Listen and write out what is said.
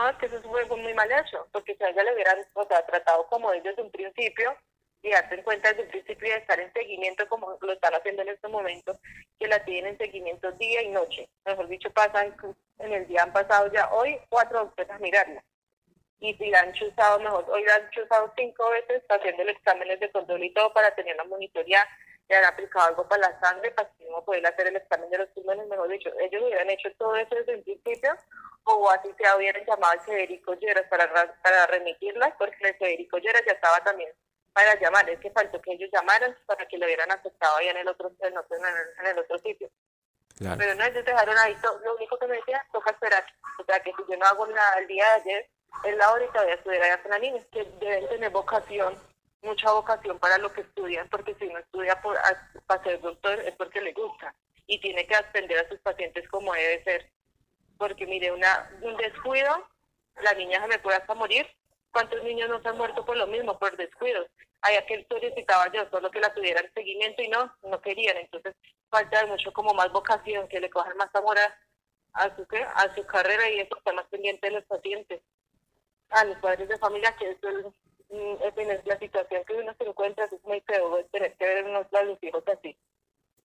no, es que eso fue muy mal hecho, porque si a ella le hubieran o sea, tratado como es desde un principio, y darse cuenta desde un principio de estar en seguimiento como lo están haciendo en este momento, que la tienen en seguimiento día y noche. Mejor dicho, pasan en el día han pasado ya hoy cuatro doctores a mirarla. Y si la han chuzado, mejor, hoy la han chuzado cinco veces haciendo el exámenes de control y todo para tener la monitoría, le han aplicado algo para la sangre para que no poder hacer el examen de los pulmones, mejor dicho, ellos hubieran hecho todo eso desde un principio o así se hubieran llamado al Federico Lleras para, para remitirlas, porque el Federico Lleras ya estaba también para llamar, es que faltó que ellos llamaran para que lo hubieran aceptado ahí en el otro, en, en el otro sitio. Pero no, ellos dejaron ahí, lo único que me decía, toca esperar. O sea, que si yo no hago nada el día de ayer, es la hora y todavía estuviera allá con la niña, que deben tener vocación, mucha vocación para lo que estudian, porque si no estudia por, para ser doctor es porque le gusta y tiene que atender a sus pacientes como debe ser. Porque mire, una, un descuido, la niña se me puede hasta morir ¿Cuántos niños no se han muerto por lo mismo, por descuidos? Hay aquel solicitaba yo, solo que la tuvieran seguimiento y no, no querían. Entonces, falta mucho como más vocación, que le cojan más amor a, su, a su carrera y eso está más pendiente de los pacientes. A los padres de familia, que eso es, mm, es, la situación que uno se encuentra, es muy feo tener que ver unos, a hijos así.